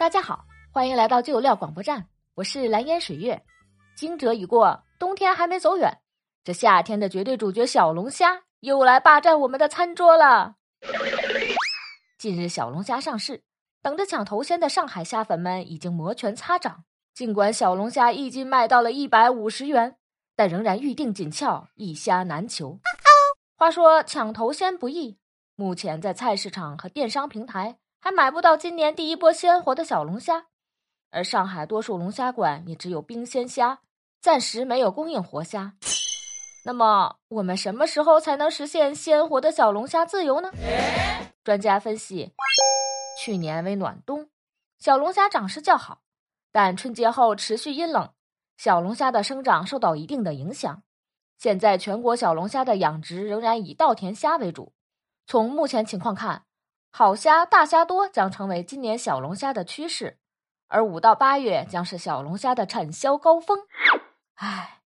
大家好，欢迎来到旧料广播站，我是蓝烟水月。惊蛰已过，冬天还没走远，这夏天的绝对主角小龙虾又来霸占我们的餐桌了。近日小龙虾上市，等着抢头鲜的上海虾粉们已经摩拳擦掌。尽管小龙虾一斤卖到了一百五十元，但仍然预定紧俏，一虾难求。话说抢头鲜不易，目前在菜市场和电商平台。还买不到今年第一波鲜活的小龙虾，而上海多数龙虾馆也只有冰鲜虾，暂时没有供应活虾。那么我们什么时候才能实现鲜活的小龙虾自由呢？专家分析，去年为暖冬，小龙虾长势较好，但春节后持续阴冷，小龙虾的生长受到一定的影响。现在全国小龙虾的养殖仍然以稻田虾为主。从目前情况看。好虾、大虾多将成为今年小龙虾的趋势，而五到八月将是小龙虾的产销高峰。唉，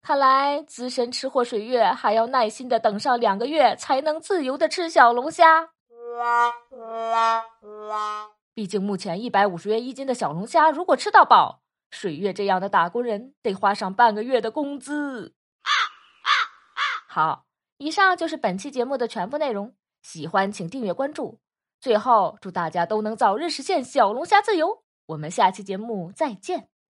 看来资深吃货水月还要耐心的等上两个月，才能自由的吃小龙虾。毕竟目前一百五十元一斤的小龙虾，如果吃到饱，水月这样的打工人得花上半个月的工资。好，以上就是本期节目的全部内容。喜欢请订阅关注。最后，祝大家都能早日实现小龙虾自由。我们下期节目再见。